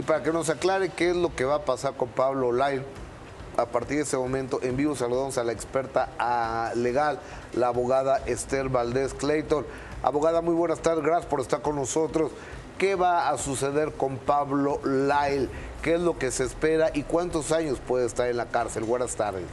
y para que nos aclare qué es lo que va a pasar con Pablo Lyle. A partir de ese momento, en vivo saludamos a la experta legal, la abogada Esther Valdés Clayton. Abogada, muy buenas tardes, gracias por estar con nosotros. ¿Qué va a suceder con Pablo Lyle? ¿Qué es lo que se espera y cuántos años puede estar en la cárcel? Buenas tardes.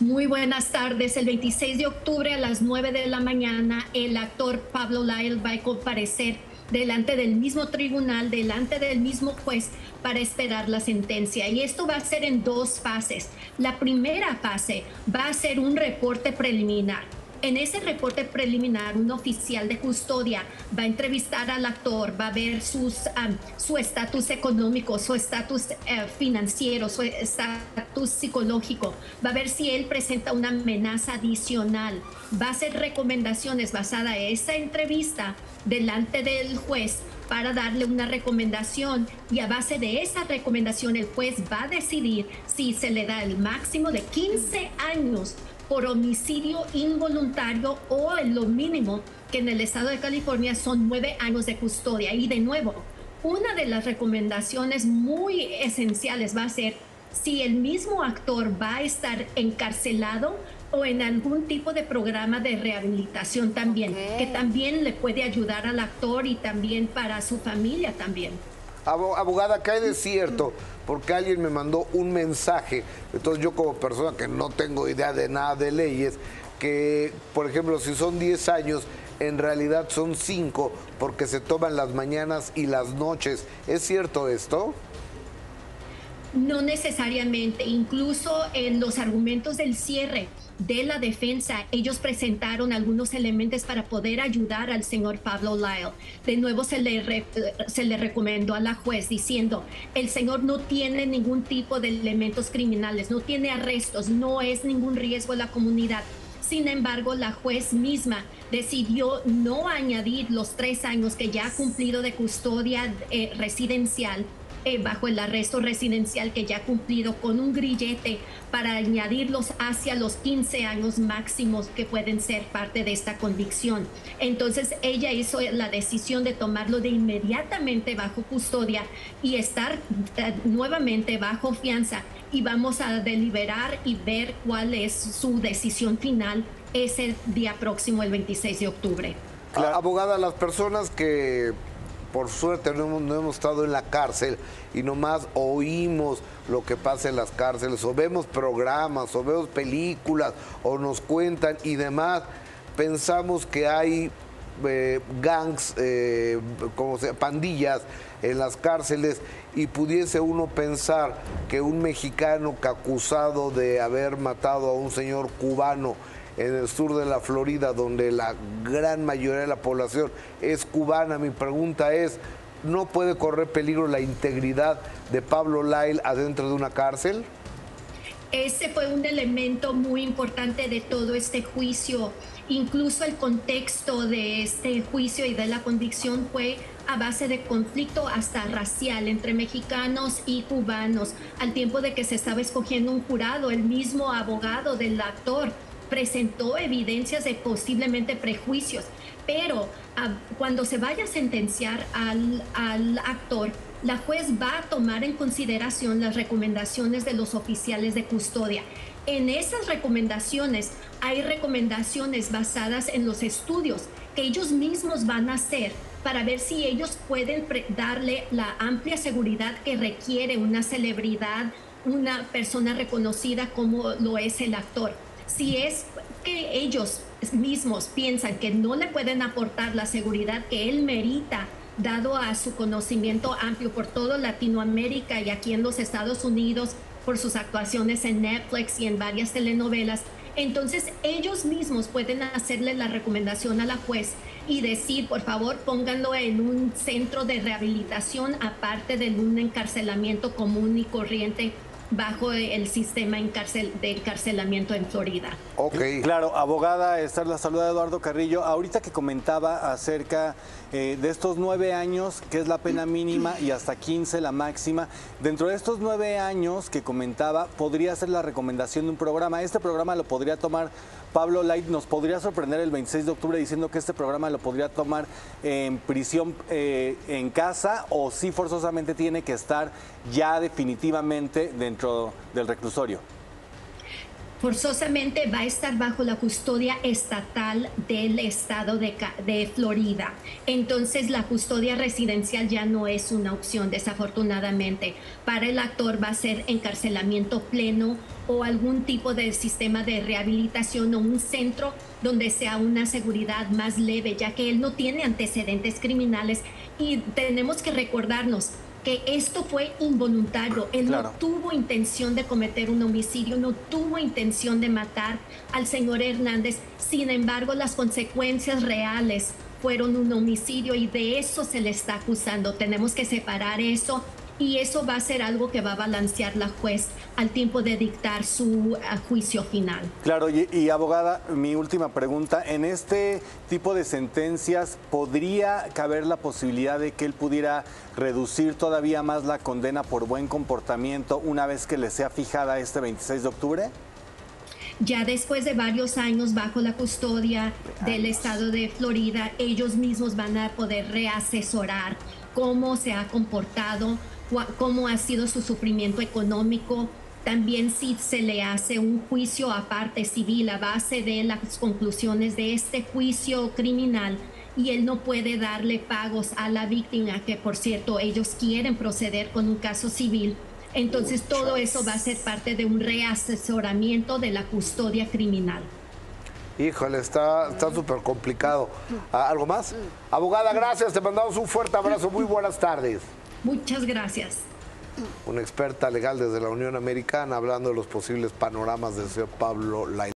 Muy buenas tardes. El 26 de octubre a las 9 de la mañana, el actor Pablo Lyle va a comparecer delante del mismo tribunal, delante del mismo juez para esperar la sentencia. Y esto va a ser en dos fases. La primera fase va a ser un reporte preliminar en ese reporte preliminar, un oficial de custodia va a entrevistar al actor, va a ver su estatus económico, su estatus eh, financiero, su estatus psicológico, va a ver si él presenta una amenaza adicional, va a hacer recomendaciones basadas en esa entrevista delante del juez para darle una recomendación y a base de esa recomendación el juez va a decidir si se le da el máximo de 15 años por homicidio involuntario o en lo mínimo que en el estado de California son nueve años de custodia. Y de nuevo, una de las recomendaciones muy esenciales va a ser si el mismo actor va a estar encarcelado o en algún tipo de programa de rehabilitación también, que también le puede ayudar al actor y también para su familia también. Abogada, cae de cierto, porque alguien me mandó un mensaje, entonces yo como persona que no tengo idea de nada de leyes, que por ejemplo si son 10 años, en realidad son 5 porque se toman las mañanas y las noches. ¿Es cierto esto? No necesariamente, incluso en los argumentos del cierre de la defensa, ellos presentaron algunos elementos para poder ayudar al señor Pablo Lyle. De nuevo se le, se le recomendó a la juez diciendo, el señor no tiene ningún tipo de elementos criminales, no tiene arrestos, no es ningún riesgo a la comunidad. Sin embargo, la juez misma decidió no añadir los tres años que ya ha cumplido de custodia eh, residencial eh, bajo el arresto residencial que ya ha cumplido con un grillete para añadirlos hacia los 15 años máximos que pueden ser parte de esta convicción. Entonces ella hizo la decisión de tomarlo de inmediatamente bajo custodia y estar eh, nuevamente bajo fianza y vamos a deliberar y ver cuál es su decisión final ese día próximo, el 26 de octubre. abogada, las personas que por suerte no hemos, estado en la cárcel y nomás oímos lo que pasa en las cárceles, o vemos programas, o vemos películas, o nos cuentan y demás, pensamos que hay eh, gangs, eh, como sea, pandillas en las cárceles y pudiese uno pensar que un mexicano que acusado de haber matado a un señor cubano en el sur de la Florida, donde la gran mayoría de la población es cubana. Mi pregunta es, ¿no puede correr peligro la integridad de Pablo Lyle adentro de una cárcel? Ese fue un elemento muy importante de todo este juicio. Incluso el contexto de este juicio y de la convicción fue a base de conflicto hasta racial entre mexicanos y cubanos, al tiempo de que se estaba escogiendo un jurado, el mismo abogado del actor presentó evidencias de posiblemente prejuicios, pero ah, cuando se vaya a sentenciar al, al actor, la juez va a tomar en consideración las recomendaciones de los oficiales de custodia. En esas recomendaciones hay recomendaciones basadas en los estudios que ellos mismos van a hacer para ver si ellos pueden darle la amplia seguridad que requiere una celebridad, una persona reconocida como lo es el actor si es que ellos mismos piensan que no le pueden aportar la seguridad que él merita, dado a su conocimiento amplio por toda Latinoamérica y aquí en los Estados Unidos, por sus actuaciones en Netflix y en varias telenovelas, entonces ellos mismos pueden hacerle la recomendación a la juez y decir, por favor, pónganlo en un centro de rehabilitación aparte de un encarcelamiento común y corriente bajo el sistema de encarcelamiento en Florida. Ok. Claro, abogada, estar la saluda Eduardo Carrillo. Ahorita que comentaba acerca eh, de estos nueve años, que es la pena mínima, y hasta 15 la máxima, dentro de estos nueve años que comentaba, podría ser la recomendación de un programa. Este programa lo podría tomar Pablo Light nos podría sorprender el 26 de octubre diciendo que este programa lo podría tomar en prisión eh, en casa o si forzosamente tiene que estar ya definitivamente dentro del reclusorio? Forzosamente va a estar bajo la custodia estatal del estado de, de, Florida. Entonces la custodia residencial ya no es una opción, desafortunadamente. Para el actor va a ser encarcelamiento pleno o algún tipo de sistema de rehabilitación o un centro donde sea una seguridad más leve, ya que él no tiene antecedentes criminales y tenemos que recordarnos, que esto fue involuntario. Él no tuvo intención de cometer un homicidio, no tuvo intención de matar al señor Hernández. Sin embargo, las consecuencias reales fueron un homicidio y de eso se le está acusando. Tenemos que separar eso y eso va a ser algo que va a balancear la juez al tiempo de dictar su uh, juicio final. Claro, y, abogada, mi última pregunta, en este tipo de sentencias, ¿podría caber la posibilidad de que él pudiera reducir todavía más la condena por buen comportamiento una vez que le sea fijada este 26 de octubre? Ya después de varios años bajo la custodia del estado de Florida, ellos mismos van a poder reasesorar cómo se ha comportado cómo ha sido su sufrimiento económico, también si se le hace un juicio aparte civil a base de las conclusiones de este juicio criminal y él no puede darle pagos a la víctima, que por cierto ellos quieren proceder con un caso civil. Entonces todo eso va a ser parte de un reasesoramiento de la custodia criminal. Híjole, está súper complicado. Ah, ¿Algo más? Abogada, gracias. Te mandamos un fuerte abrazo. Muy buenas tardes. Muchas gracias. Una experta legal desde la Unión Americana hablando de los posibles panoramas del señor Pablo Lain.